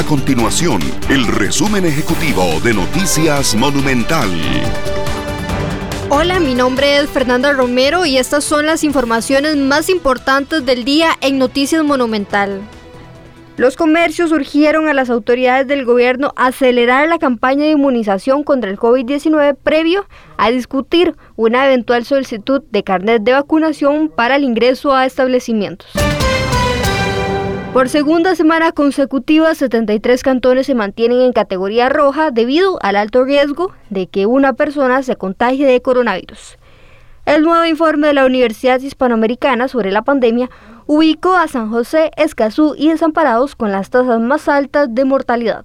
A continuación, el resumen ejecutivo de Noticias Monumental. Hola, mi nombre es Fernanda Romero y estas son las informaciones más importantes del día en Noticias Monumental. Los comercios urgieron a las autoridades del gobierno acelerar la campaña de inmunización contra el COVID-19 previo a discutir una eventual solicitud de carnet de vacunación para el ingreso a establecimientos. Por segunda semana consecutiva, 73 cantones se mantienen en categoría roja debido al alto riesgo de que una persona se contagie de coronavirus. El nuevo informe de la Universidad Hispanoamericana sobre la pandemia ubicó a San José, Escazú y Desamparados con las tasas más altas de mortalidad.